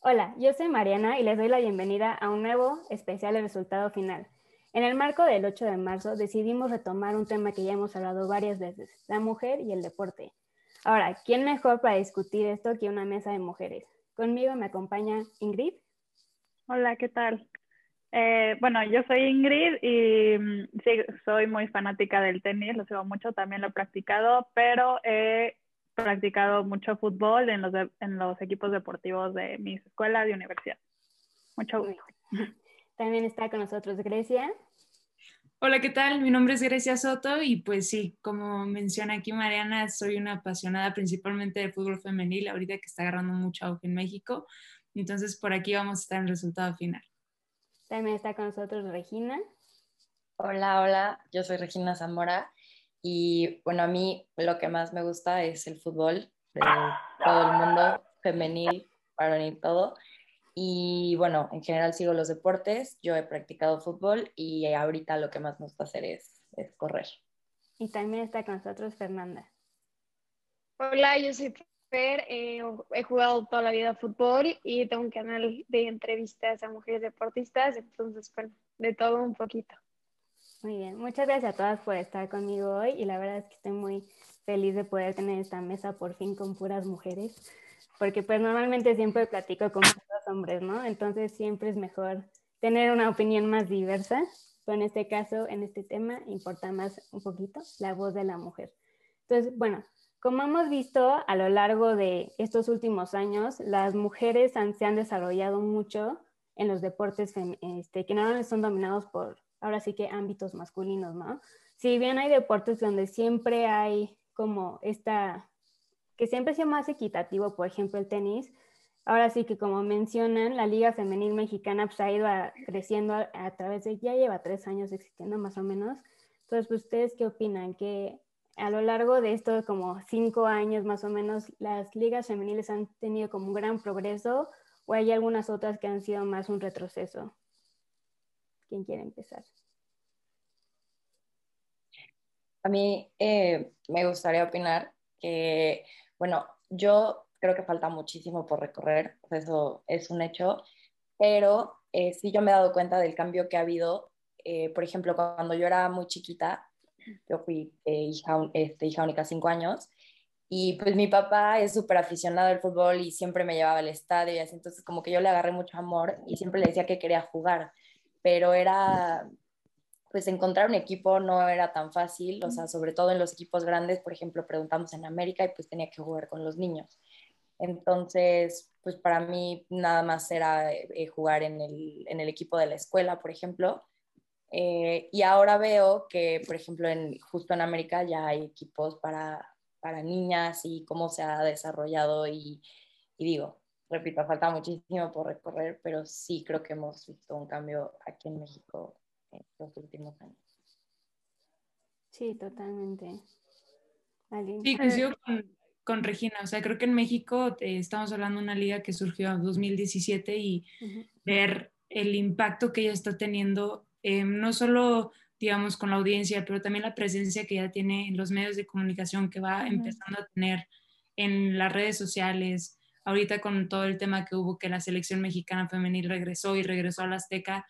Hola, yo soy Mariana y les doy la bienvenida a un nuevo especial de resultado final. En el marco del 8 de marzo decidimos retomar un tema que ya hemos hablado varias veces, la mujer y el deporte. Ahora, ¿quién mejor para discutir esto que una mesa de mujeres? Conmigo me acompaña Ingrid. Hola, ¿qué tal? Eh, bueno, yo soy Ingrid y mm, sí, soy muy fanática del tenis, lo sigo mucho, también lo he practicado, pero he practicado mucho fútbol en los, en los equipos deportivos de mis escuelas y universidad. Mucho gusto. También está con nosotros Grecia. Hola, ¿qué tal? Mi nombre es Grecia Soto y pues sí, como menciona aquí Mariana, soy una apasionada principalmente del fútbol femenil, ahorita que está agarrando mucho auge en México. Entonces, por aquí vamos a estar en el resultado final. También está con nosotros Regina. Hola, hola, yo soy Regina Zamora y bueno, a mí lo que más me gusta es el fútbol de todo el mundo, femenil, varonil, todo. Y bueno, en general sigo los deportes, yo he practicado fútbol y ahorita lo que más me gusta hacer es, es correr. Y también está con nosotros Fernanda. Hola, yo soy Fer, eh, he jugado toda la vida fútbol y tengo un canal de entrevistas a mujeres deportistas, entonces, bueno, de todo un poquito. Muy bien, muchas gracias a todas por estar conmigo hoy y la verdad es que estoy muy feliz de poder tener esta mesa por fin con puras mujeres, porque pues normalmente siempre platico con Entonces siempre es mejor tener una opinión más diversa, pero en este caso, en este tema, importa más un poquito la voz de la mujer. Entonces, bueno, como hemos visto a lo largo de estos últimos años, las mujeres se han desarrollado mucho en los deportes este, que no son dominados por ahora sí que ámbitos masculinos, ¿no? Si bien hay deportes donde siempre hay como esta, que siempre sea más equitativo, por ejemplo el tenis, ahora sí que como mencionan, la Liga Femenil Mexicana pues, ha ido creciendo a, través de, ya lleva tres años existiendo más o menos. Entonces, pues, ¿ustedes qué opinan? Que a lo largo de estos como cinco años más o menos, las ligas femeniles han tenido como un gran progreso o hay algunas otras que han sido más un retroceso? ¿Quién quiere empezar? A mí eh, me gustaría opinar que, bueno, yo creo que falta muchísimo por recorrer, eso es un hecho, pero eh, sí yo me he dado cuenta del cambio que ha habido. Eh, por ejemplo, cuando yo era muy chiquita, yo fui hija, este, hija única cinco años, y pues mi papá es súper aficionado al fútbol y siempre me llevaba al estadio y así, entonces como que yo le agarré mucho amor y siempre le decía que quería jugar pero era, pues encontrar un equipo no era tan fácil, o sea, sobre todo en los equipos grandes, por ejemplo, preguntamos en América y pues tenía que jugar con los niños. Entonces, pues para mí nada más era eh, jugar en el, en el, equipo de la escuela, por ejemplo. Eh, y ahora veo que, por ejemplo, en, justo en América ya hay equipos para, para niñas y cómo se ha desarrollado y, y digo, repito, falta muchísimo por recorrer, pero sí creo que hemos visto un cambio aquí en México en los últimos años. Sí, totalmente. Sí, coincido con, con, Regina. O sea, creo que en México eh, estamos hablando de una liga que surgió en 2017 y ver el impacto que ella está teniendo, eh, no solo, digamos, con la audiencia, pero también la presencia que ya tiene en los medios de comunicación, que va empezando a tener en las redes sociales, ahorita con todo el tema que hubo que la selección mexicana femenil regresó y regresó a la Azteca,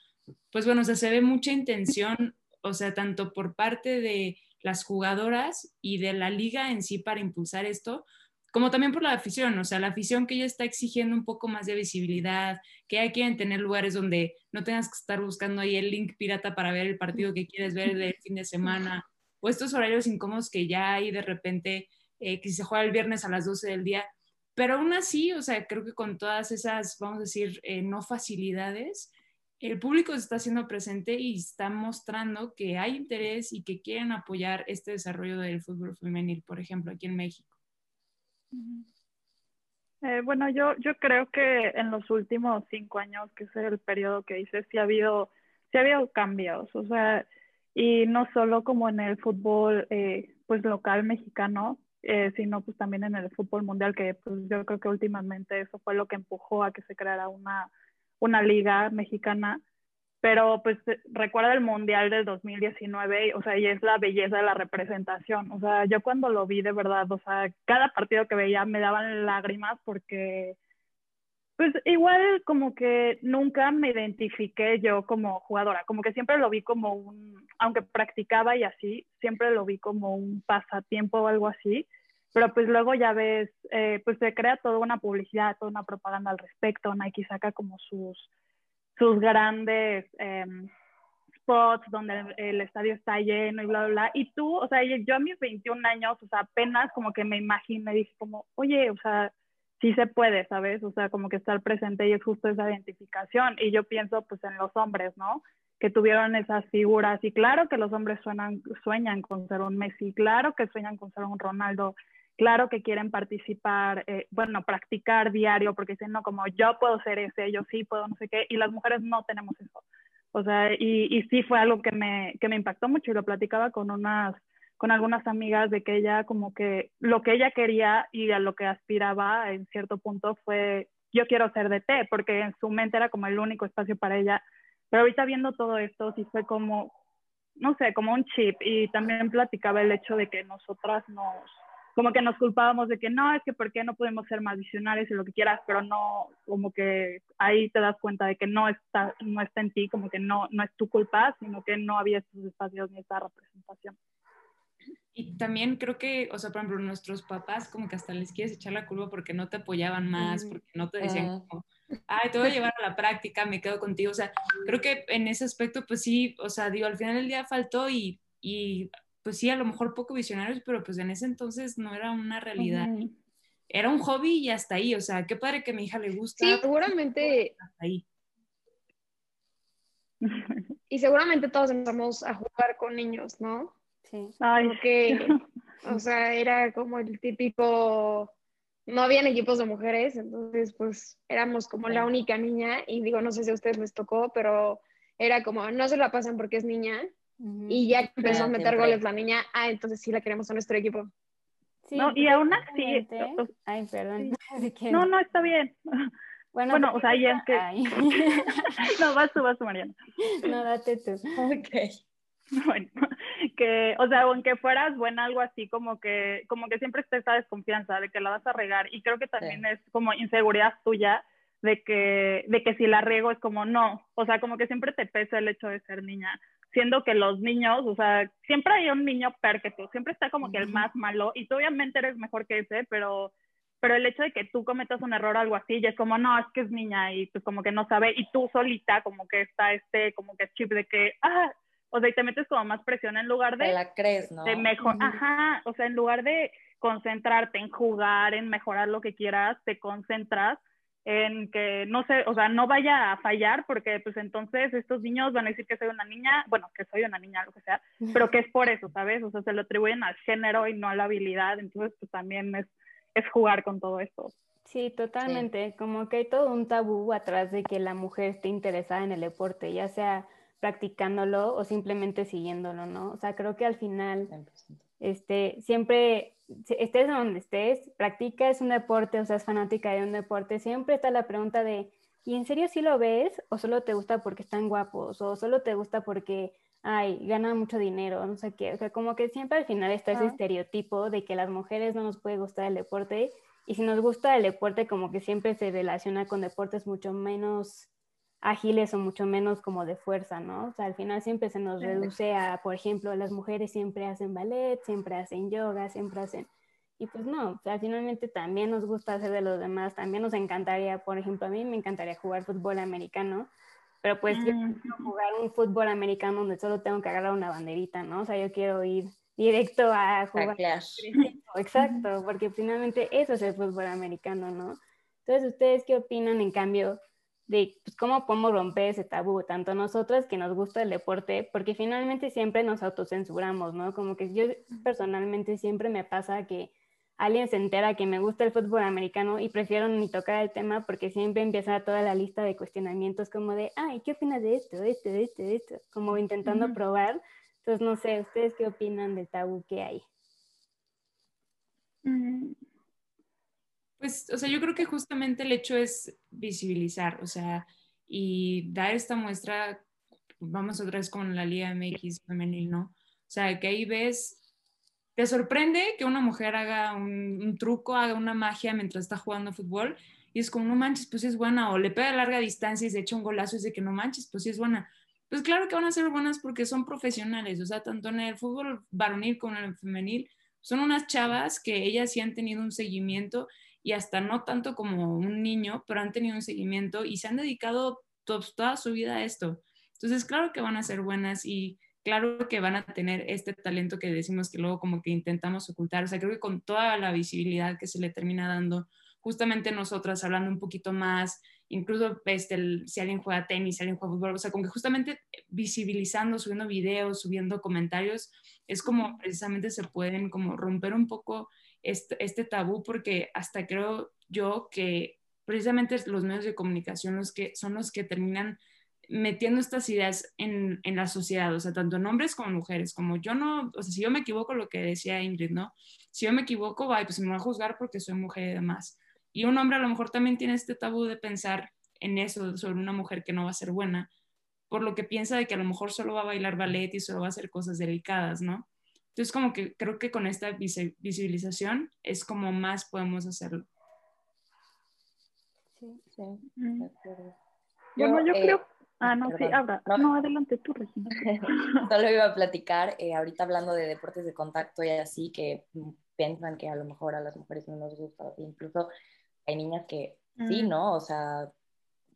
pues bueno, o sea, se ve mucha intención, o sea, tanto por parte de las jugadoras y de la liga en sí para impulsar esto, como también por la afición, o sea, la afición que ya está exigiendo un poco más de visibilidad, que ya quieren tener lugares donde no tengas que estar buscando ahí el link pirata para ver el partido que quieres ver del fin de semana, o estos horarios incómodos que ya hay de repente, eh, que se juega el viernes a las 12 del día, pero aún así, o sea, creo que con todas esas, vamos a decir, eh, no facilidades, el público se está haciendo presente y está mostrando que hay interés y que quieren apoyar este desarrollo del fútbol femenil, por ejemplo, aquí en México. Eh, bueno, yo, creo que en los últimos cinco años, que es el periodo que dices, sí ha habido, sí ha habido cambios, o sea, y no solo como en el fútbol, eh, pues local mexicano, eh, sino pues también en el fútbol mundial, que pues yo creo que últimamente eso fue lo que empujó a que se creara una, una liga mexicana. Pero pues recuerda el mundial del 2019, o sea, y es la belleza de la representación. O sea, yo cuando lo vi de verdad, o sea, cada partido que veía me daban lágrimas porque pues igual como que nunca me identifiqué yo como jugadora, como que siempre lo vi como un, aunque practicaba y así, siempre lo vi como un pasatiempo o algo así, pero pues luego ya ves, eh, pues se crea toda una publicidad, toda una propaganda al respecto, Nike saca como sus, sus grandes em, spots donde el, estadio está lleno y bla, bla, bla, y tú, o sea, yo a mis 21 años, o sea, apenas como que me imaginé, dije como, oye, o sea, sí se puede, ¿sabes? O sea, como que estar presente y es justo esa identificación. Y yo pienso pues en los hombres, ¿no? Que tuvieron esas figuras. Y claro que los hombres suenan, sueñan con ser un Messi, claro que sueñan con ser un Ronaldo, claro que quieren participar, eh, bueno, practicar diario, porque dicen, no, como yo puedo ser ese, yo sí puedo, no sé qué, y las mujeres no tenemos eso. O sea, y, y sí fue algo que me, que me impactó mucho y lo platicaba con unas con algunas amigas de que ella como que lo que ella quería y a lo que aspiraba en cierto punto fue yo quiero ser de té, porque en su mente era como el único espacio para ella. Pero ahorita viendo todo esto, sí fue como, no sé, como un chip. Y también platicaba el hecho de que nosotras nos, como que nos culpábamos de que no, es que por qué no podemos ser más visionarios y lo que quieras, pero no, como que ahí te das cuenta de que no está, no está en ti, como que no, no es tu culpa, sino que no había esos espacios ni esa representación. Y también creo que, o sea, por ejemplo, nuestros papás como que hasta les quieres echar la culpa porque no te apoyaban más, porque no te decían como, ay, te voy a llevar a la práctica, me quedo contigo. O sea, creo que en ese aspecto, pues sí, o sea, digo, al final del día faltó y, y pues sí, a lo mejor poco visionarios, pero pues en ese entonces no era una realidad. Era un hobby y hasta ahí, o sea, qué padre que a mi hija le gusta. Sí, seguramente. Hasta ahí. Y seguramente todos empezamos a jugar con niños, ¿no? Sí. Porque, o sea, era como el típico, no habían equipos de mujeres, entonces pues éramos como la única niña y digo, no sé si a ustedes les tocó, pero era como, no se la pasan porque es niña y ya empezó a meter goles la niña, ah, entonces sí la queremos en nuestro equipo. Sí, no, y aún así... Ay, perdón. No, no, está bien. Bueno, bueno o sea, ya es que... no, vas tú, vas tú, Mariana. No, date tú. Ok. Bueno, que, o sea, aunque fueras buena, algo así como que, como que siempre está esa desconfianza de que la vas a regar y creo que también es como inseguridad tuya de que, de que si la riego es como no, o sea, como que siempre te pesa el hecho de ser niña, siendo que los niños, o sea, siempre hay un niño tú siempre está como que el más malo y tú obviamente eres mejor que ese, pero pero el hecho de que tú cometas un error o algo así, ya es como, no, es que es niña y pues como que no sabe, y tú solita como que está este, como que chip de que, ah, o sea, y te metes como más presión en lugar de... Te la crees, ¿no? De mejor, ajá, o sea, en lugar de concentrarte en jugar, en mejorar lo que quieras, te concentras en que no sé, o sea, no vaya a fallar porque pues entonces estos niños van a decir que soy una niña, bueno, que soy una niña, lo que sea, pero que es por eso, ¿sabes? O sea, se lo atribuyen al género y no a la habilidad, entonces pues también es, es jugar con todo esto. Sí, totalmente, como que hay todo un tabú atrás de que la mujer esté interesada en el deporte, ya sea practicándolo o simplemente siguiéndolo, ¿no? O sea, creo que al final, este, siempre, estés donde estés, practicas un deporte o seas fanática de un deporte, siempre está la pregunta de, ¿y en serio sí lo ves o solo te gusta porque están guapos o solo te gusta porque, ay, ganan mucho dinero, no sé qué? O sea, como que siempre al final está ese estereotipo de que las mujeres no nos puede gustar el deporte y si nos gusta el deporte como que siempre se relaciona con deportes mucho menos ágiles o mucho menos como de fuerza, ¿no? O sea, al final siempre se nos reduce a, por ejemplo, las mujeres siempre hacen ballet, siempre hacen yoga, siempre hacen... Y pues no, o sea, finalmente también nos gusta hacer de los demás, también nos encantaría, por ejemplo, a mí me encantaría jugar fútbol americano, pero pues yo mm. quiero jugar un fútbol americano donde solo tengo que agarrar una banderita, ¿no? O sea, yo quiero ir directo a jugar. Exacto, porque finalmente eso es el fútbol americano, ¿no? Entonces, ¿ustedes qué opinan en cambio de pues, cómo podemos romper ese tabú, tanto nosotras que nos gusta el deporte, porque finalmente siempre nos autocensuramos, ¿no? Como que yo personalmente siempre me pasa que alguien se entera que me gusta el fútbol americano y prefiero ni tocar el tema porque siempre empieza toda la lista de cuestionamientos como de, ay, ¿qué opinas de esto, de esto, de esto, de esto? Como intentando probar. Entonces, no sé, ¿ustedes qué opinan del tabú que hay? Mm. Pues, o sea, yo creo que justamente el hecho es visibilizar, o sea, y dar esta muestra, vamos otra vez con la Liga MX femenil, ¿no? O sea, que ahí ves, te sorprende que una mujer haga un, truco, haga una magia mientras está jugando fútbol, y es como, no manches, pues es buena, o le pega a larga distancia y se echa un golazo y es de que no manches, pues sí es buena. Pues claro que van a ser buenas porque son profesionales, o sea, tanto en el fútbol varonil como en el femenil, son unas chavas que ellas sí han tenido un seguimiento y hasta no tanto como un niño, pero han tenido un seguimiento y se han dedicado toda su vida a esto. Entonces, claro que van a ser buenas y claro que van a tener este talento que decimos que luego como que intentamos ocultar. O sea, creo que con toda la visibilidad que se le termina dando, justamente nosotras hablando un poquito más, incluso este, si alguien juega tenis, si alguien juega fútbol, o sea, como que justamente visibilizando, subiendo videos, subiendo comentarios, es como precisamente se pueden como romper un poco este, este, tabú porque hasta creo yo que precisamente los medios de comunicación los que, son los que terminan metiendo estas ideas en, en, la sociedad, o sea, tanto en hombres como en mujeres, como yo no, o sea, si yo me equivoco, lo que decía Ingrid, ¿no? Si yo me equivoco, vaya, pues me voy a juzgar porque soy mujer y demás. Y un hombre a lo mejor también tiene este tabú de pensar en eso, sobre una mujer que no va a ser buena, por lo que piensa de que a lo mejor solo va a bailar ballet y solo va a hacer cosas delicadas, ¿no? Entonces, como que creo que con esta visibilización es como más podemos hacerlo. Sí, sí. Mm. Bueno, yo, creo... Eh, ah, no, sí, ahora. No, adelante tú, Regina. Solo iba a platicar, eh, ahorita hablando de deportes de contacto y así, que piensan que a lo mejor a las mujeres no nos gusta, incluso hay niñas que sí, mm. ¿no? O sea,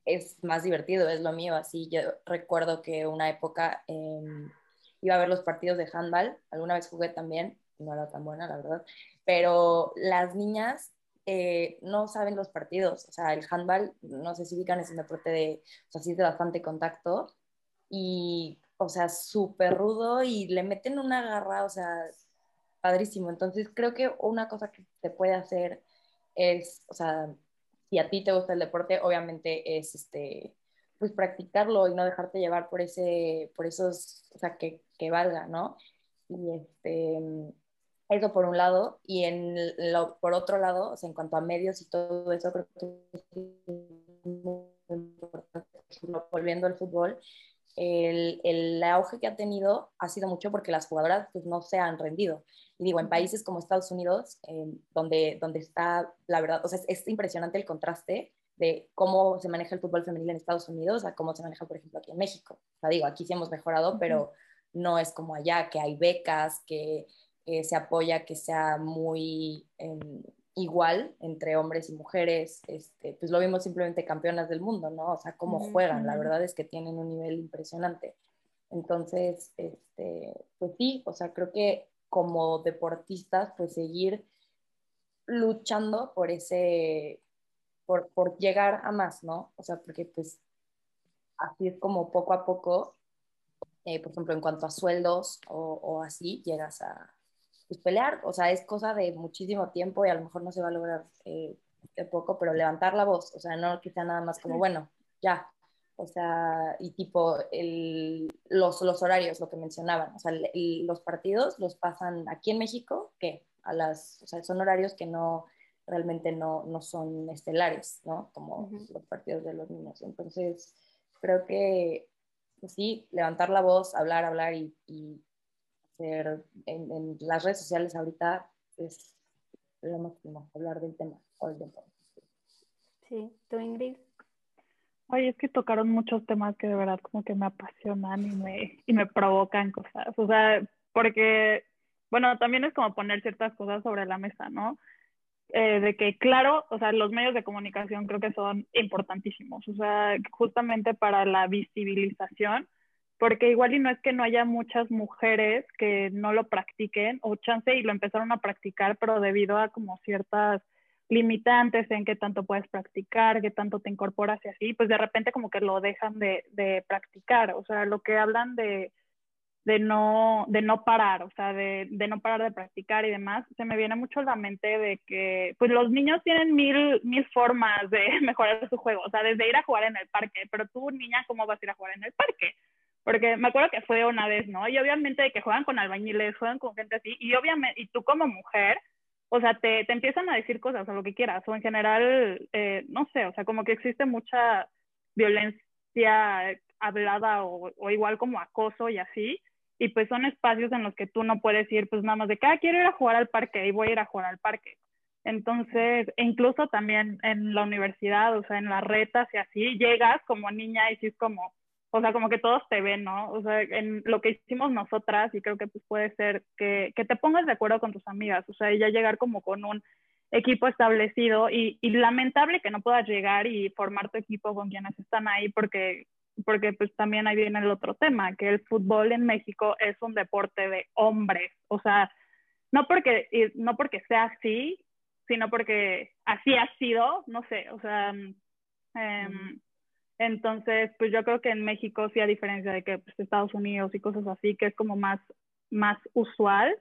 es más divertido, es lo mío, así. Yo recuerdo que una época... Eh, iba a ver los partidos de handball, alguna vez jugué también, no era tan buena, la verdad, pero las niñas eh, no saben los partidos, o sea, el handball, no sé si ubican, es un deporte de, o sea, sí de bastante contacto y, o sea, súper rudo y le meten una garra, o sea, padrísimo. Entonces, creo que una cosa que se puede hacer es, o sea, si a ti te gusta el deporte, obviamente es este pues practicarlo y no dejarte llevar por ese, por esos, o sea, que, que valga, ¿no? Y este, eso por un lado, y en lo, por otro lado, o sea, en cuanto a medios y todo eso, creo que es muy importante, volviendo al fútbol, el, el, auge que ha tenido ha sido mucho porque las jugadoras pues, no se han rendido. Y digo, en países como Estados Unidos, eh, donde, donde está, la verdad, o sea, es, es impresionante el contraste de cómo se maneja el fútbol femenil en Estados Unidos a cómo se maneja, por ejemplo, aquí en México. O sea, digo, aquí sí hemos mejorado, pero no es como allá, que hay becas, que se apoya que sea muy em, igual entre hombres y mujeres. Este, pues lo vimos simplemente campeonas del mundo, ¿no? O sea, cómo juegan, la verdad es que tienen un nivel impresionante. Entonces, este, pues sí, o sea, creo que como deportistas, pues seguir luchando por ese, por, por, llegar a más, ¿no? O sea, porque pues así es como poco a poco, eh, por ejemplo, en cuanto a sueldos o, o, así, llegas a pues, pelear, o sea, es cosa de muchísimo tiempo y a lo mejor no se va a lograr eh, de poco, pero levantar la voz, o sea, no sea nada más como, bueno, ya, o sea, y tipo el, los, los horarios, lo que mencionaban, o sea, los partidos los pasan aquí en México, que a las, o sea, son horarios que no, realmente no, no son estelares, ¿no? Como los partidos de los niños. Entonces, creo que pues sí, levantar la voz, hablar, hablar y, y hacer en, las redes sociales ahorita es lo máximo, hablar del tema Sí, ¿tú Ingrid? Oye, es que tocaron muchos temas que de verdad como que me apasionan y me, y me provocan cosas. O sea, porque, bueno, también es como poner ciertas cosas sobre la mesa, ¿no? Eh, de que, claro, o sea, los medios de comunicación creo que son importantísimos, o sea, justamente para la visibilización, porque igual y no es que no haya muchas mujeres que no lo practiquen, o chance y lo empezaron a practicar, pero debido a como ciertas limitantes en qué tanto puedes practicar, qué tanto te incorporas y así, pues de repente como que lo dejan de, de practicar, o sea, lo que hablan de de no, de no parar, o sea, de, de, no parar de practicar y demás, se me viene mucho a la mente de que, pues los niños tienen mil, mil formas de mejorar su juego, o sea, desde ir a jugar en el parque, pero tú, niña, ¿cómo vas a ir a jugar en el parque? Porque me acuerdo que fue una vez, ¿no? Y obviamente que juegan con albañiles, juegan con gente así, y obviamente, y tú como mujer, o sea, te, te empiezan a decir cosas o lo que quieras, o en general, eh, no sé, o sea, como que existe mucha violencia hablada o, o, igual como acoso y así, y pues son espacios en los que tú no puedes ir, pues nada más de que, ah, quiero ir a jugar al parque y voy a ir a jugar al parque. Entonces, e incluso también en la universidad, o sea, en las retas y así, llegas como niña y sí es como, o sea, como que todos te ven, ¿no? O sea, en lo que hicimos nosotras, y creo que pues puede ser que, que te pongas de acuerdo con tus amigas, o sea, ya llegar como con un equipo establecido y, y, lamentable que no puedas llegar y formar tu equipo con quienes están ahí porque, porque pues también ahí viene el otro tema, que el fútbol en México es un deporte de hombres, o sea, no porque, no porque sea así, sino porque así ha sido, no sé, o sea, eh, entonces, pues yo creo que en México sí, a diferencia de que pues, Estados Unidos y cosas así, que es como más, más usual,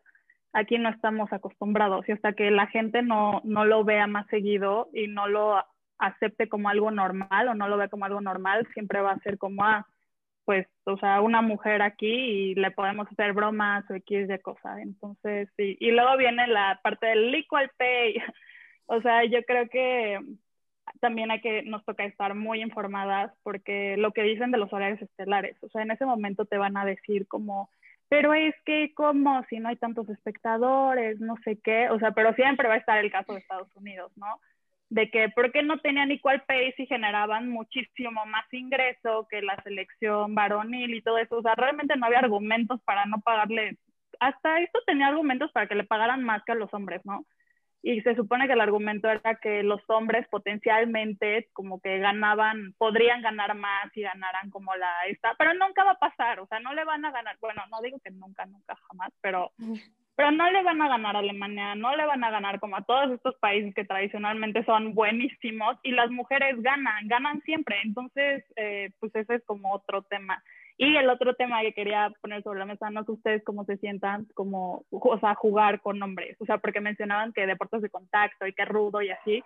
aquí no estamos acostumbrados. Y hasta que la gente no, no lo vea más seguido y no lo acepte como algo normal o no lo ve como algo normal, siempre va a ser como, ah, pues, o sea, una mujer aquí y le podemos hacer bromas o X de cosas. Entonces. Y luego viene la parte del equal pay. o sea, yo creo que también hay que, nos toca estar muy informadas porque lo que dicen de los horarios estelares, o sea, en ese momento te van a decir como, pero es que como si no hay tantos espectadores, no sé qué, o sea, pero siempre va a estar el caso de Estados Unidos, ¿no? De que por qué no tenían equal pay y generaban muchísimo más ingreso que la selección varonil y todo eso. O sea, realmente no había argumentos para no pagarle. Hasta esto tenía argumentos para que le pagaran más que a los hombres, ¿no? Y se supone que el argumento era que los hombres potencialmente como que ganaban, podrían ganar más y ganaran como la esta, pero nunca va a pasar, o sea, no le van a ganar, bueno, no digo que nunca, nunca, jamás, pero pero no le van a ganar a Alemania, no le van a ganar como a todos estos países que tradicionalmente son buenísimos y las mujeres ganan, ganan siempre. Entonces, eh, pues ese es como otro tema. Y el otro tema que quería poner sobre la mesa, no sé ustedes cómo se sientan, como, o sea, jugar con hombres, o sea, porque mencionaban que deportes de contacto y que rudo y así,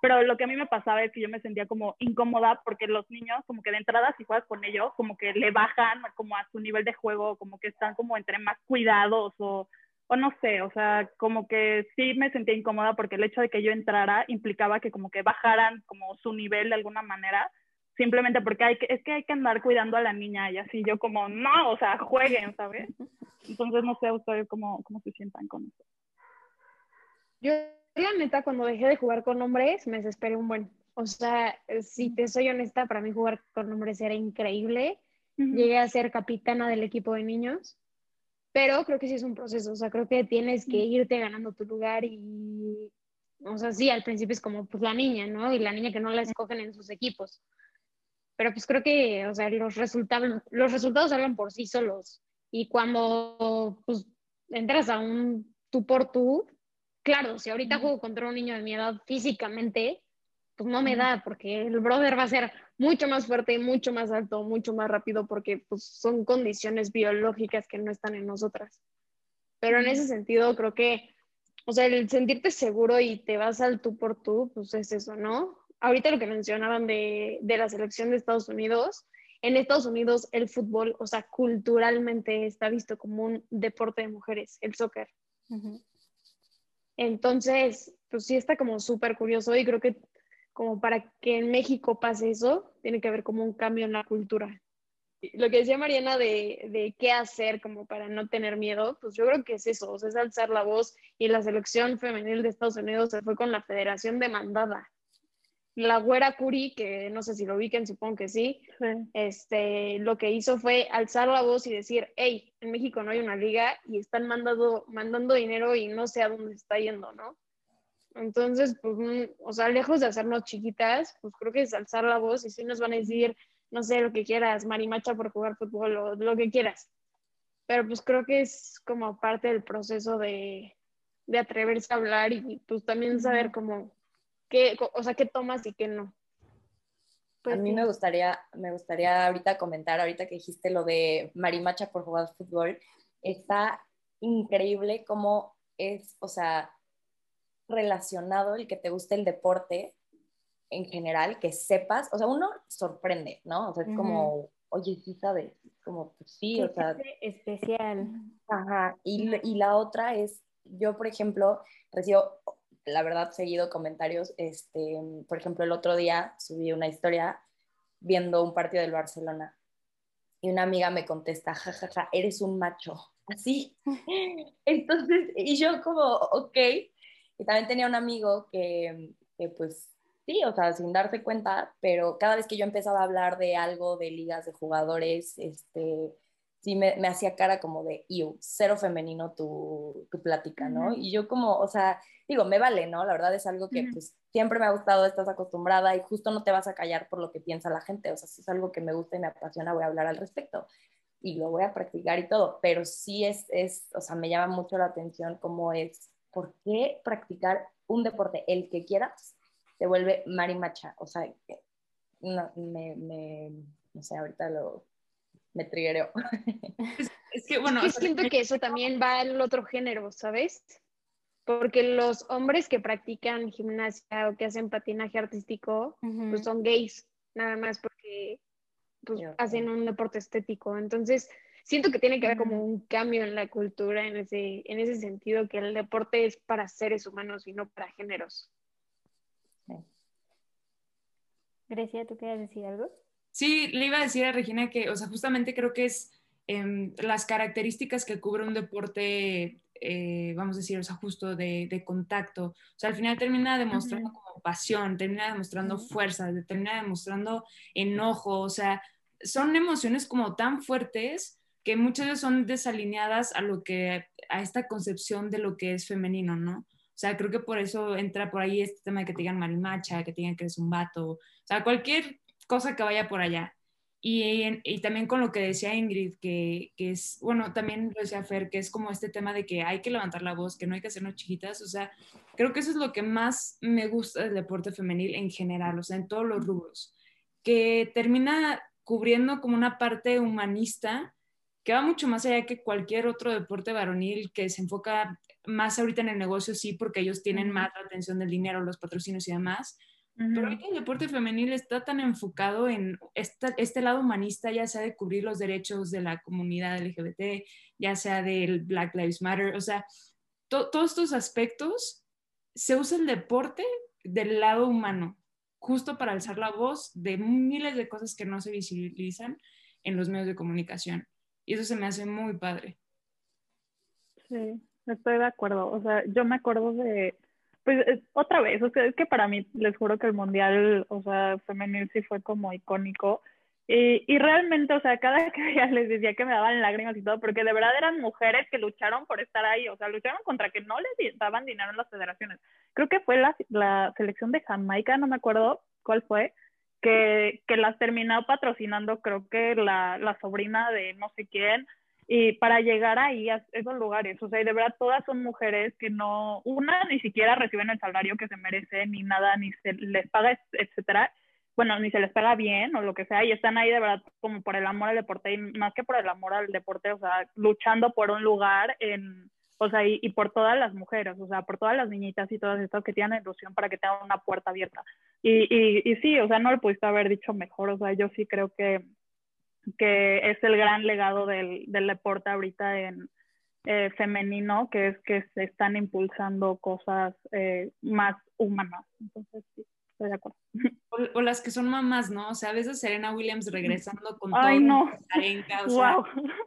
pero lo que a mí me pasaba es que yo me sentía como incómoda porque los niños como que de entrada si juegas con ellos como que le bajan como a su nivel de juego, como que están como entre más cuidados o o no sé, o sea, como que sí me sentía incómoda porque el hecho de que yo entrara implicaba que como que bajaran como su nivel de alguna manera, simplemente porque hay que, es que hay que andar cuidando a la niña y así yo como, no, o sea, jueguen, ¿sabes? Entonces no sé ustedes cómo, cómo se sientan con eso. Yo, la neta, cuando dejé de jugar con hombres, me desesperé un buen. O sea, si te soy honesta, para mí jugar con hombres era increíble. Llegué a ser capitana del equipo de niños pero creo que sí es un proceso, o sea, creo que tienes que irte ganando tu lugar y, o sea, sí, al principio es como pues la niña, ¿no? Y la niña que no la escogen en sus equipos. Pero pues creo que, o sea, los resultados, los resultados hablan por sí solos. Y cuando pues entras a un tú por tú, claro, si ahorita juego contra un niño de mi edad físicamente, pues no me da, porque el brother va a ser mucho más fuerte, mucho más alto, mucho más rápido, porque pues, son condiciones biológicas que no están en nosotras. Pero en ese sentido, creo que, o sea, el sentirte seguro y te vas al tú por tú, pues es eso, ¿no? Ahorita lo que mencionaban de, de la selección de Estados Unidos, en Estados Unidos el fútbol, o sea, culturalmente está visto como un deporte de mujeres, el soccer. Entonces, pues sí está como súper curioso y creo que como para que en México pase eso, tiene que haber como un cambio en la cultura. Lo que decía Mariana de, de, qué hacer como para no tener miedo, pues yo creo que es eso, o sea, es alzar la voz y la selección femenil de Estados Unidos se fue con la federación demandada. La güera Curi, que no sé si lo ubiquen, supongo que sí, sí, Este, lo que hizo fue alzar la voz y decir, hey, en México no hay una liga y están mandando, mandando dinero y no sé a dónde está yendo, ¿no? Entonces, pues, mm, o sea, lejos de hacernos chiquitas, pues creo que es alzar la voz y si nos van a decir, no sé, lo que quieras, marimacha por jugar fútbol o lo que quieras. Pero pues creo que es como parte del proceso de, de atreverse a hablar y pues también saber cómo, qué, o sea, qué tomas y qué no. Pues, a mí me gustaría, me gustaría ahorita comentar, ahorita que dijiste lo de marimacha por jugar fútbol, está increíble cómo es, o sea, relacionado el que te guste el deporte en general, que sepas, o sea, uno sorprende, ¿no? O sea, es como, oye, sí sabes, como, pues sí, o sea. Especial. Ajá, y, y la otra es yo, por ejemplo, recibo, la verdad, seguido comentarios. Este, por ejemplo, el otro día subí una historia viendo un partido del Barcelona y una amiga me contesta, jajaja, ja, ja, eres un macho, así. Entonces, y yo como, ok. Y también tenía un amigo que, que pues sí, o sea, sin darse cuenta, pero cada vez que yo empezaba a hablar de algo, de ligas, de jugadores, este, sí me, me hacía cara como de, yo, cero femenino tu, tu plática, ¿no? Y yo como, o sea, digo, me vale, ¿no? La verdad es algo que pues siempre me ha gustado, estás acostumbrada y justo no te vas a callar por lo que piensa la gente, o sea, si es algo que me gusta y me apasiona, voy a hablar al respecto y lo voy a practicar y todo, pero sí es, es o sea, me llama mucho la atención cómo es, ¿por qué practicar un deporte, el que quieras, te vuelve marimacha? O sea, no, me, me, no sé, ahorita lo, me triggereo. Es, que, bueno, siento que eso también va al otro género, ¿sabes? Porque los hombres que practican gimnasia o que hacen patinaje artístico, pues son gays, nada más porque pues, hacen un deporte estético. Entonces, siento que tiene que haber como un cambio en la cultura en ese, en ese sentido, que el deporte es para seres humanos y no para géneros. Grecia, ¿tú quieres decir algo? Sí, le iba a decir a Regina que, o sea, justamente creo que es em, las características que cubre un deporte, eh, vamos a decir, o sea, justo de, contacto. O sea, al final termina demostrando como pasión, termina demostrando fuerza, termina demostrando enojo, o sea, son emociones como tan fuertes que muchas veces son desalineadas a lo que, a esta concepción de lo que es femenino, ¿no? O sea, creo que por eso entra por ahí este tema de que te digan marimacha, que te digan que eres un vato, o sea, cualquier cosa que vaya por allá. Y, y, también con lo que decía Ingrid, que, que, es, bueno, también lo decía Fer, que es como este tema de que hay que levantar la voz, que no hay que hacernos chiquitas, o sea, creo que eso es lo que más me gusta del deporte femenil en general, o sea, en todos los rubros, que termina cubriendo como una parte humanista que va mucho más allá que cualquier otro deporte varonil que se enfoca más ahorita en el negocio, sí, porque ellos tienen más la atención del dinero, los patrocinios y demás, pero ahorita el deporte femenil está tan enfocado en este lado humanista, ya sea de cubrir los derechos de la comunidad LGBT, ya sea del Black Lives Matter, o sea, todos estos aspectos, se usa el deporte del lado humano, justo para alzar la voz de miles de cosas que no se visibilizan en los medios de comunicación. Y eso se me hace muy padre. Sí, estoy de acuerdo. O sea, yo me acuerdo de pues otra vez, o sea, es que para mí les juro que el mundial, o sea, femenil sí fue como icónico. Y, y realmente, o sea, cada que veía les decía que me daban lágrimas y todo, porque de verdad eran mujeres que lucharon por estar ahí, o sea, lucharon contra que no les daban dinero en las federaciones. Creo que fue la, la selección de Jamaica, no me acuerdo cuál fue, que, que las terminó patrocinando, creo que la, la sobrina de no sé quién, y para llegar ahí a esos lugares. O sea, de verdad todas son mujeres que no, una ni siquiera reciben el salario que se merecen, ni nada, ni se les paga, etcétera. Bueno, ni se les paga bien o lo que sea, y están ahí de verdad como por el amor al deporte, y más que por el amor al deporte, o sea, luchando por un lugar en, o sea, y, por todas las mujeres, o sea, por todas las niñitas y todas estas que tienen ilusión para que tengan una puerta abierta. Y, y, y sí, o sea, no lo pudiste haber dicho mejor, o sea, yo sí creo que, que es el gran legado del, del deporte ahorita en eh, femenino, que es que se están impulsando cosas eh, más humanas. Entonces, sí, estoy de acuerdo. O, las que son mamás, ¿no? O sea, a veces Serena Williams regresando con Ay, todo no. o sea,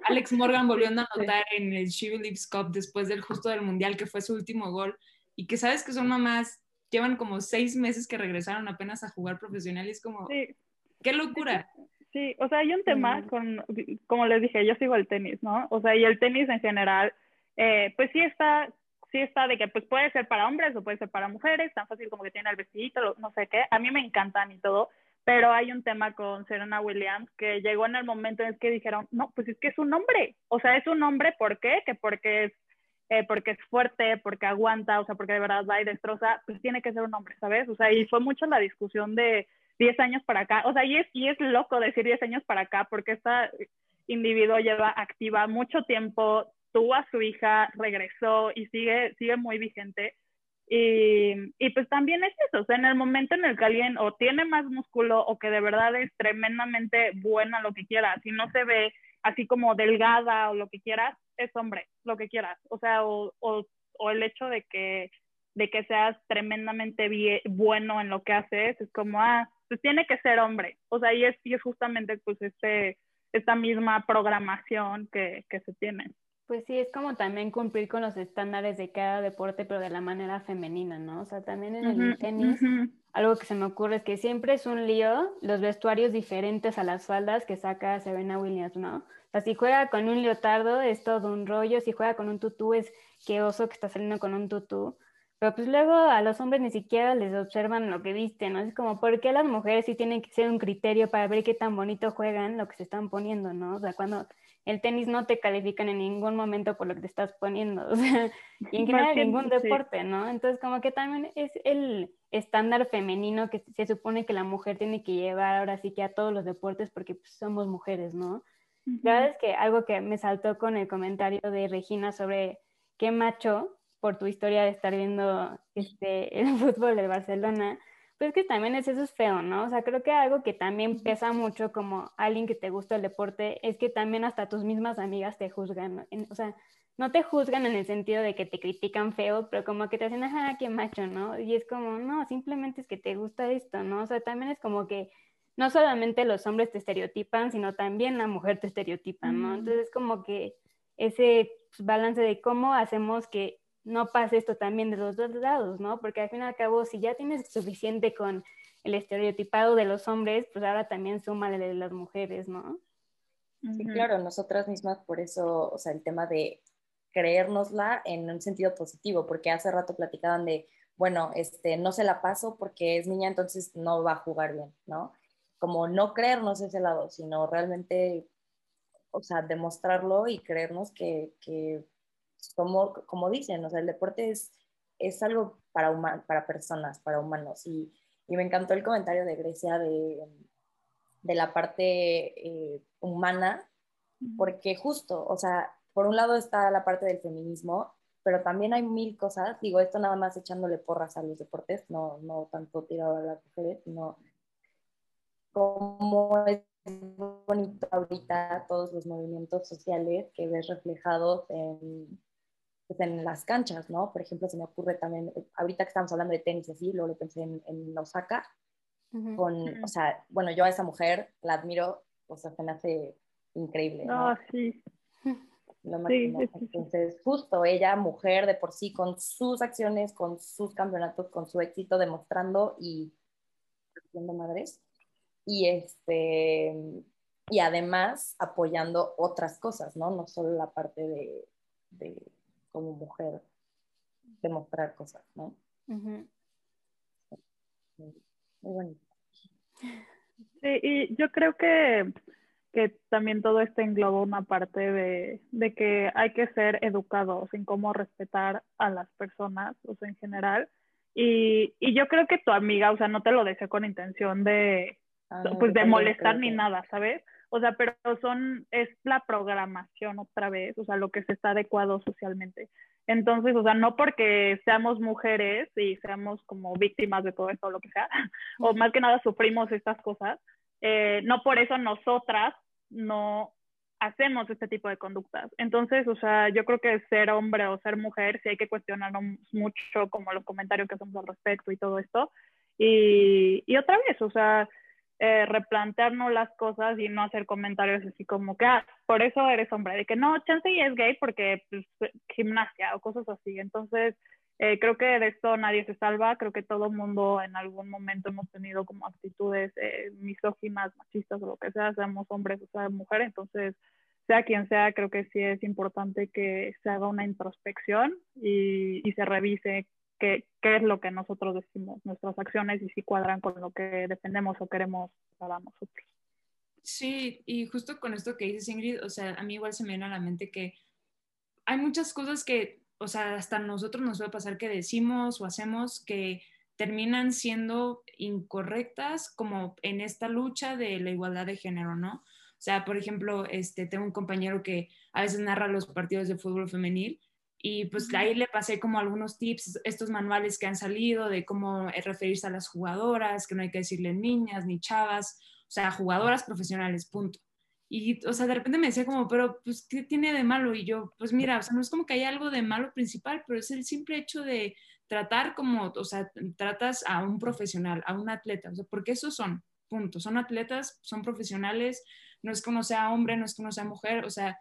Alex Morgan volviendo a anotar en el She Believes Cup después del justo del Mundial, que fue su último gol, y que sabes que son mamás, llevan como seis meses que regresaron apenas a jugar profesional, y es como, qué locura. Sí, o sea, hay un tema con, como les dije, yo sigo el tenis, ¿no? O sea, y el tenis en general, eh, pues sí está, sí está de que pues puede ser para hombres o puede ser para mujeres, tan fácil como que tiene el vestidito, no sé qué. A mí me encantan y todo, pero hay un tema con Serena Williams que llegó en el momento en el que dijeron, no, pues es que es un hombre. O sea, es un hombre, ¿por qué? Que porque es eh, porque es fuerte, porque aguanta, o sea, porque de verdad va y destroza, pues tiene que ser un hombre, ¿sabes? O sea, y fue mucho la discusión de 10 años para acá, o sea, y es, y es loco decir 10 años para acá, porque esta individuo lleva activa mucho tiempo, tuvo a su hija, regresó y sigue, sigue muy vigente. Y, y, pues también es eso, o sea, en el momento en el que alguien o tiene más músculo o que de verdad es tremendamente buena lo que quiera, si no se ve así como delgada o lo que quieras, es hombre, lo que quieras, o sea, o, o o el hecho de que, de que seas tremendamente bueno en lo que haces, es como, ah, pues tiene que ser hombre. O sea, y es, y es justamente pues este, esta misma programación que, que se tiene. Pues sí, es como también cumplir con los estándares de cada deporte, pero de la manera femenina, ¿no? O sea, también en el tenis, algo que se me ocurre es que siempre es un lío los vestuarios diferentes a las faldas que saca Serena Williams, ¿no? O sea, si juega con un leotardo es todo un rollo, si juega con un tutú es que oso que está saliendo con un tutú. Pero pues luego a los hombres ni siquiera les observan lo que visten, ¿no? Es como, ¿por qué las mujeres sí tienen que ser un criterio para ver qué tan bonito juegan lo que se están poniendo, ¿no? O sea, cuando el tenis no te califican en ningún momento por lo que te estás poniendo, o sea, y en general ningún deporte, ¿no? Entonces como que también es el estándar femenino que se supone que la mujer tiene que llevar ahora sí que a todos los deportes porque pues, somos mujeres, ¿no? La verdad es que algo que me saltó con el comentario de Regina sobre qué macho por tu historia de estar viendo este, el fútbol de Barcelona, pues que también es, eso es feo, ¿no? O sea, creo que algo que también pesa mucho como alguien que te gusta el deporte es que también hasta tus mismas amigas te juzgan, o sea, no te juzgan en el sentido de que te critican feo, pero como que te hacen, ajá, qué macho, ¿no? Y es como, no, simplemente es que te gusta esto, ¿no? O sea, también es como que no solamente los hombres te estereotipan, sino también la mujer te estereotipa, ¿no? Entonces, como que ese balance de cómo hacemos que no pase esto también de los dos lados, ¿no? Porque al fin y al cabo, si ya tienes suficiente con el estereotipado de los hombres, pues ahora también suma el de las mujeres, ¿no? Sí, claro, nosotras mismas por eso, o sea, el tema de creérnosla en un sentido positivo, porque hace rato platicaban de, bueno, este, no se la paso porque es niña, entonces no va a jugar bien, ¿no? Como no creernos ese lado, sino realmente, o sea, demostrarlo y creernos que, que como, como dicen, o sea, el deporte es, es algo para, para personas, para humanos. Y, y, me encantó el comentario de Grecia de, de la parte eh, humana, porque justo, o sea, por un lado está la parte del feminismo, pero también hay mil cosas, digo, esto nada más echándole porras a los deportes, no, no tanto tirado a las mujeres, sino como es bonito ahorita todos los movimientos sociales que ves reflejados en, pues, en las canchas, ¿no? Por ejemplo, se me ocurre también, ahorita que estamos hablando de tenis así, luego lo pensé en, Osaka, con, o sea, bueno, yo a esa mujer la admiro, o sea, se me hace increíble. ¿no? Ah, sí. Lo máximo. Entonces, justo ella, mujer de por sí, con sus acciones, con sus campeonatos, con su éxito, demostrando y haciendo madres. Y este, y además apoyando otras cosas, ¿no? No solo la parte de como mujer demostrar cosas, ¿no? Muy bonito. Sí, y yo creo que, que también todo esto engloba una parte de, de, que hay que ser educados en cómo respetar a las personas, o sea, en general. Y, y yo creo que tu amiga, o sea, no te lo deseo con intención de, ah, pues, de molestar ni nada, ¿sabes? O sea, pero son, es la programación otra vez, o sea, lo que se está adecuado socialmente. Entonces, o sea, no porque seamos mujeres y seamos como víctimas de todo esto o lo que sea, o más que nada sufrimos estas cosas, eh, no por eso nosotras no hacemos este tipo de conductas. Entonces, o sea, yo creo que ser hombre o ser mujer, sí hay que cuestionarnos mucho como los comentarios que hacemos al respecto y todo esto. Y, y otra vez, o sea, eh, replantearnos las cosas y no hacer comentarios así como que, ah, por eso eres hombre, de que no, chance es gay porque pues, gimnasia o cosas así. Entonces, eh, creo que de esto nadie se salva, creo que todo mundo en algún momento hemos tenido como actitudes eh, misóginas, machistas o lo que sea, seamos hombres o sea mujeres, entonces sea quien sea, creo que sí es importante que se haga una introspección y se revise qué, qué es lo que nosotros decimos, nuestras acciones y si cuadran con lo que defendemos o queremos para nosotros. Sí, y justo con esto que dices Ingrid, o sea, a mí igual se me viene a la mente que hay muchas cosas que, o sea, hasta nosotros nos puede pasar que decimos o hacemos que terminan siendo incorrectas como en esta lucha de la igualdad de género, ¿no? O sea, por ejemplo, este, tengo un compañero que a veces narra los partidos de fútbol femenil y pues ahí le pasé como algunos tips, estos manuales que han salido de cómo referirse a las jugadoras, que no hay que decirle niñas ni chavas, o sea, jugadoras profesionales, punto. Y, o sea, de repente me decía como, pero, pues, ¿qué tiene de malo? Y yo, pues mira, o sea, no es como que haya algo de malo principal, pero es el simple hecho de tratar como, o sea, tratas a un profesional, a un atleta, o sea, porque esos son, punto, son atletas, son profesionales, no es que uno sea hombre, no es que uno sea mujer, o sea,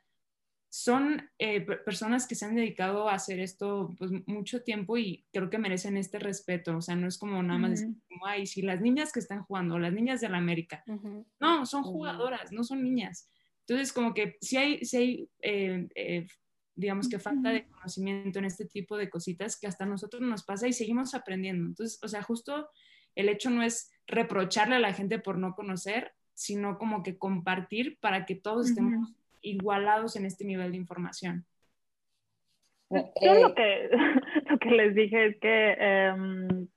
son eh, personas que se han dedicado a hacer esto pues, mucho tiempo y creo que merecen este respeto. O sea, no es como nada más decir, como, ay, si las niñas que están jugando, las niñas de la América. No, son jugadoras, no son niñas. Entonces, como que si hay, si hay eh, eh, digamos que falta de conocimiento en este tipo de cositas que hasta nosotros nos pasa y seguimos aprendiendo. Entonces, o sea, justo el hecho no es reprocharle a la gente por no conocer, sino como que compartir para que todos estemos igualados en este nivel de información. Yo lo que, lo que les dije es que em,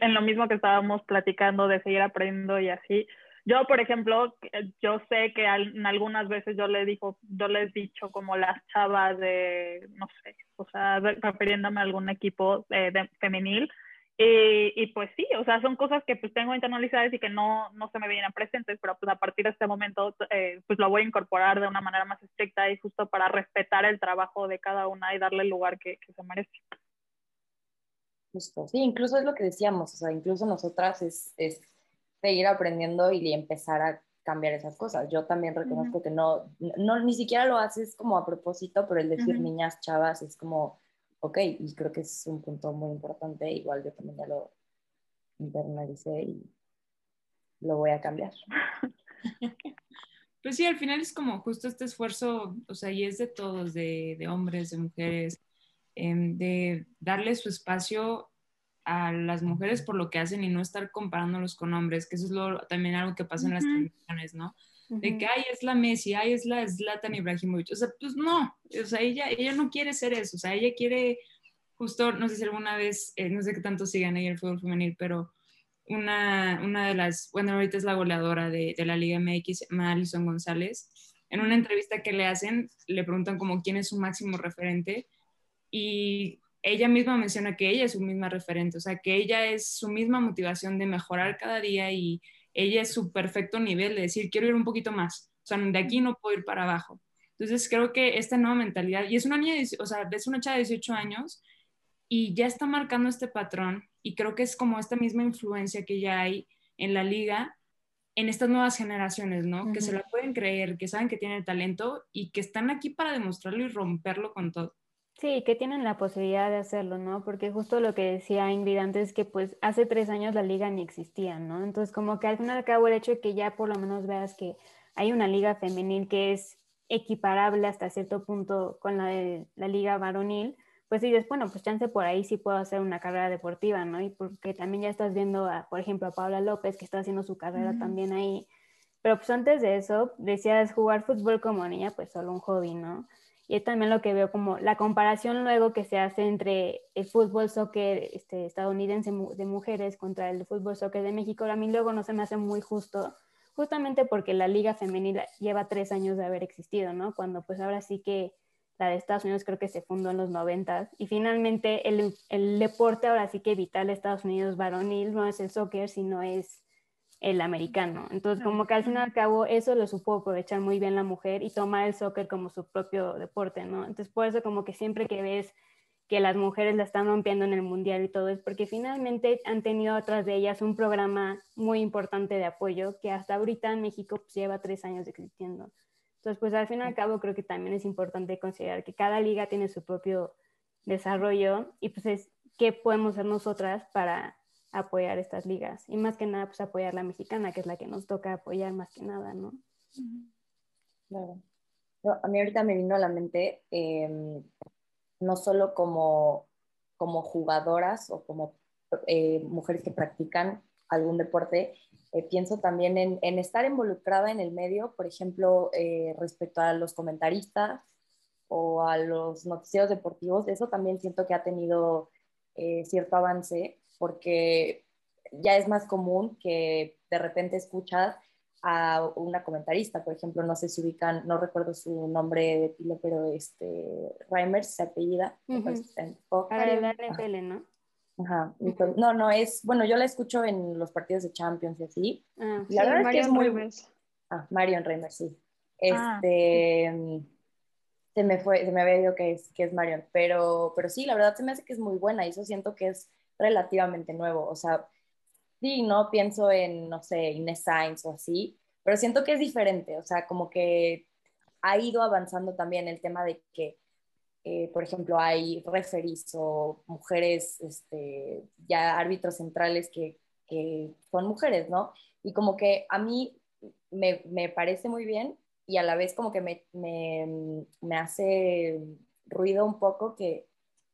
en lo mismo que estábamos platicando de seguir aprendiendo y así, yo, por ejemplo, yo sé que en algunas veces yo le digo, yo les he dicho como las chavas de, no sé, o sea, refiriéndome a algún equipo eh, de, femenil, y, pues sí, o sea, son cosas que pues tengo internalizadas y que no, no se me vienen presentes, pero pues a partir de este momento eh, pues lo voy a incorporar de una manera más estricta y justo para respetar el trabajo de cada una y darle el lugar que, se merece. Justo, sí, incluso es lo que decíamos, o sea, incluso nosotras es, es seguir aprendiendo y empezar a cambiar esas cosas. Yo también reconozco que no, no, ni siquiera lo haces como a propósito, pero el decir niñas, chavas, es como ok, y creo que es un punto muy importante, igual yo también ya lo internalicé y lo voy a cambiar. Pues sí, al final es como justo este esfuerzo, o sea, y es de todos, de, hombres, de mujeres, em, de darle su espacio a las mujeres por lo que hacen y no estar comparándolos con hombres, que eso es lo, también algo que pasa en las televisiones, ¿no? De que, ay, es la Messi, ay, es la Zlatan Ibrahimovic. O sea, pues no, o sea, ella, ella no quiere ser eso, o sea, ella quiere, justo, no sé si alguna vez, eh, no sé qué tanto sigan ahí el fútbol femenil, pero una, una de las, bueno, ahorita es la goleadora de, de la Liga MX, Alison González, en una entrevista que le hacen, le preguntan como quién es su máximo referente y ella misma menciona que ella es su misma referente, o sea, que ella es su misma motivación de mejorar cada día y ella es su perfecto nivel de decir, quiero ir un poquito más, o sea, de aquí no puedo ir para abajo. Entonces creo que esta nueva mentalidad, y es una niña, o sea, es una chava de 18 años y ya está marcando este patrón y creo que es como esta misma influencia que ya hay en la liga en estas nuevas generaciones, ¿no? Que se la pueden creer, que saben que tienen talento y que están aquí para demostrarlo y romperlo con todo. Sí, que tienen la posibilidad de hacerlo, ¿no? Porque justo lo que decía Ingrid antes, que pues hace tres años la liga ni existía, ¿no? Entonces como que al fin y al cabo el hecho de que ya por lo menos veas que hay una liga femenil que es equiparable hasta cierto punto con la de la liga varonil, pues dices, bueno, pues chance por ahí sí puedo hacer una carrera deportiva, ¿no? Y porque también ya estás viendo, a, por ejemplo, a Paula López, que está haciendo su carrera también ahí. Pero pues antes de eso, decías jugar fútbol como niña, pues solo un hobby, ¿no? Y es también lo que veo como la comparación luego que se hace entre el fútbol soccer este, estadounidense de mujeres contra el fútbol soccer de México. A mí luego no se me hace muy justo, justamente porque la liga femenil lleva tres años de haber existido, ¿no? Cuando pues ahora sí que la de Estados Unidos creo que se fundó en los noventas. Y finalmente el, el deporte ahora sí que vital de Estados Unidos varonil no es el soccer, sino es el americano. Entonces, como que al fin y al cabo eso lo supo aprovechar muy bien la mujer y tomar el soccer como su propio deporte, ¿no? Entonces, por eso como que siempre que ves que las mujeres la están rompiendo en el mundial y todo es porque finalmente han tenido atrás de ellas un programa muy importante de apoyo que hasta ahorita en México pues, lleva tres años existiendo. Entonces, pues al fin y al cabo creo que también es importante considerar que cada liga tiene su propio desarrollo y pues es qué podemos hacer nosotras para apoyar estas ligas y más que nada pues apoyar la mexicana que es la que nos toca apoyar más que nada, ¿no? A mí ahorita me vino a la mente em, no solo como, como jugadoras o como eh, mujeres que practican algún deporte, eh, pienso también en, en, estar involucrada en el medio, por ejemplo, eh, respecto a los comentaristas o a los noticieros deportivos, eso también siento que ha tenido cierto avance porque ya es más común que de repente escuchas a una comentarista, por ejemplo, no sé si ubican, no recuerdo su nombre de pila, pero este, Reimers se apellida. Uh -huh. la ¿no? Ajá. no, no, es, bueno, yo la escucho en los partidos de Champions y así. Ah, la verdad es que es muy... Reimers. Ah, Marion Reimers, sí. Ah. Este, se me fue, se me había ido que es, que es Marion, pero, pero sí, la verdad se me hace que es muy buena y eso siento que es relativamente nuevo, o sea, sí, no pienso en, no sé, Inés Sainz o así, pero siento que es diferente, o sea, como que ha ido avanzando también el tema de que, eh, por ejemplo, hay referees o mujeres, este, ya árbitros centrales que, que son mujeres, ¿no? Y como que a mí me, me parece muy bien y a la vez como que me, me, me hace ruido un poco que,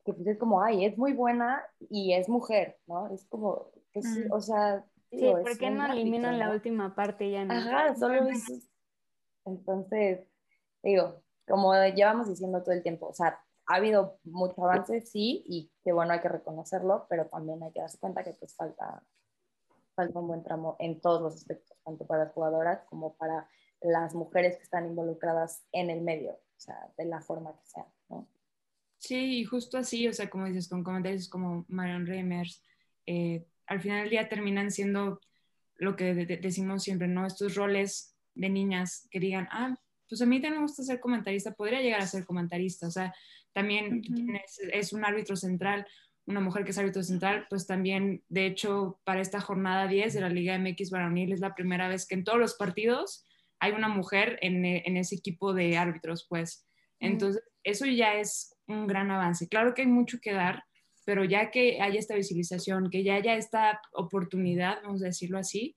que, pues es como, ay, es muy buena y es mujer, ¿no? Es como, mm. o sea... sí, ¿por qué no eliminan la última parte ya? No? Ajá, solo es... Entonces, digo, como llevamos diciendo todo el tiempo, o sea, ha habido mucho avance, sí, y que bueno, hay que reconocerlo, pero también hay que darse cuenta que pues falta, falta un buen tramo en todos los aspectos, tanto para las jugadoras como para las mujeres que están involucradas en el medio, o sea, de la forma que sea, ¿no? Sí, y justo así, o sea, como dices, con comentarios como Marion Reimers, eh, al final del día terminan siendo lo que decimos siempre, ¿no? Estos roles de niñas que digan, ah, pues a mí también me gusta ser comentarista, podría llegar a ser comentarista, o sea, también es, es, un árbitro central, una mujer que es árbitro central, pues también, de hecho, para esta jornada 10 de la Liga MX varonil es la primera vez que en todos los partidos hay una mujer en, en ese equipo de árbitros, pues. Entonces, eso ya es un gran avance. Claro que hay mucho que dar, pero ya que haya esta visibilización, que ya haya esta oportunidad, vamos a decirlo así,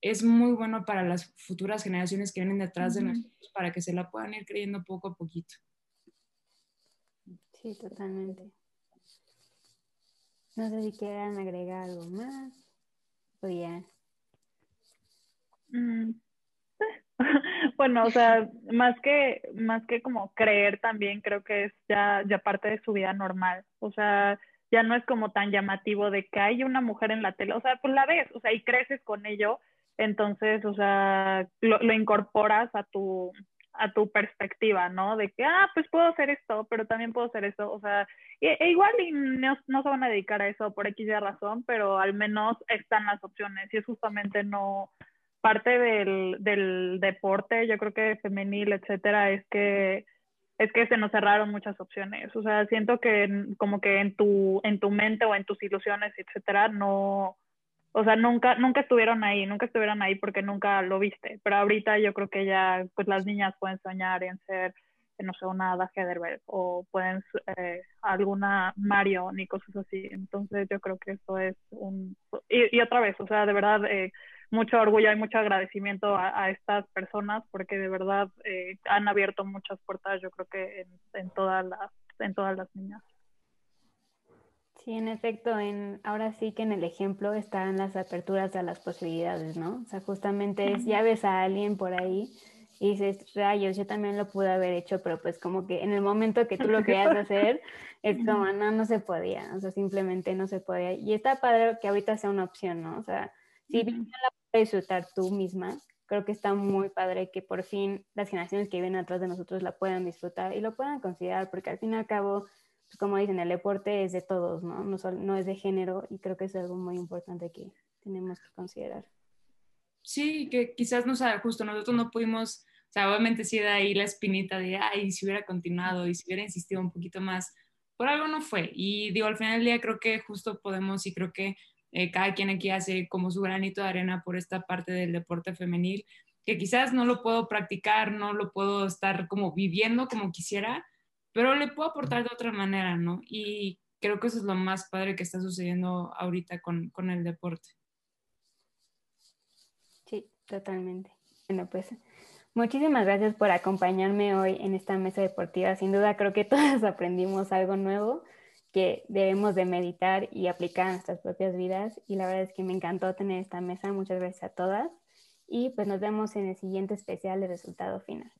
es muy bueno para las futuras generaciones que vienen detrás de nosotros para que se la puedan ir creyendo poco a poquito. Sí, totalmente. No sé si quieran agregar algo más o ya. Mm, bueno, o sea, más que, más que como creer también, creo que es ya, ya parte de su vida normal. O sea, ya no es como tan llamativo de que hay una mujer en la tele. O sea, pues la ves, o sea, y creces con ello. Entonces, o sea, lo, lo incorporas a tu, a tu perspectiva, ¿no? De que, ah, pues puedo hacer esto, pero también puedo hacer esto. O sea, e, igual y no, no, se van a dedicar a eso por X razón, pero al menos están las opciones. Y es justamente no, parte del, del deporte, yo creo que femenil, etcétera, es que es que se nos cerraron muchas opciones. O sea, siento que como que en tu, en tu mente o en tus ilusiones, etcétera, no, o sea, nunca, nunca estuvieron ahí, nunca estuvieron ahí porque nunca lo viste. Pero ahorita yo creo que ya, pues las niñas pueden soñar en ser, no sé, una Ada Hederberg o pueden eh, alguna Mario ni cosas así. Entonces yo creo que eso es un... Y, y otra vez, o sea, de verdad, eh, mucho orgullo y mucho agradecimiento a, estas personas porque de verdad eh, han abierto muchas puertas, yo creo que en, todas las, en todas las niñas. Sí, en efecto, en, ahora sí que en el ejemplo están las aperturas a las posibilidades, ¿no? O sea, justamente es, ya ves a alguien por ahí y dices, rayos, yo también lo pude haber hecho, pero pues como que en el momento que tú lo querías hacer, es como, no, no se podía, o sea, simplemente no se podía. Y está padre que ahorita sea una opción, ¿no? O sea, si bien la disfrutar tú misma, creo que está muy padre que por fin las generaciones que vienen atrás de nosotros la puedan disfrutar y lo puedan considerar, porque al fin y al cabo, pues, como dicen, el deporte es de todos, ¿no? No, no es de género y creo que es algo muy importante que tenemos que considerar. Sí, que quizás no sea justo nosotros no pudimos, o sea, obviamente sí da ahí la espinita de, ay, si hubiera continuado y si hubiera insistido un poquito más, por algo no fue. Y digo, al final del día creo que justo podemos y creo que eh, cada quien aquí hace como su granito de arena por esta parte del deporte femenil, que quizás no lo puedo practicar, no lo puedo estar como viviendo como quisiera, pero le puedo aportar de otra manera, ¿no? Y creo que eso es lo más padre que está sucediendo ahorita con, con el deporte. Sí, totalmente. Bueno, pues muchísimas gracias por acompañarme hoy en esta mesa deportiva. Sin duda creo que todas aprendimos algo nuevo que debemos de meditar y aplicar en nuestras propias vidas. Y la verdad es que me encantó tener esta mesa. Muchas gracias a todas. Y pues nos vemos en el siguiente especial de resultado final.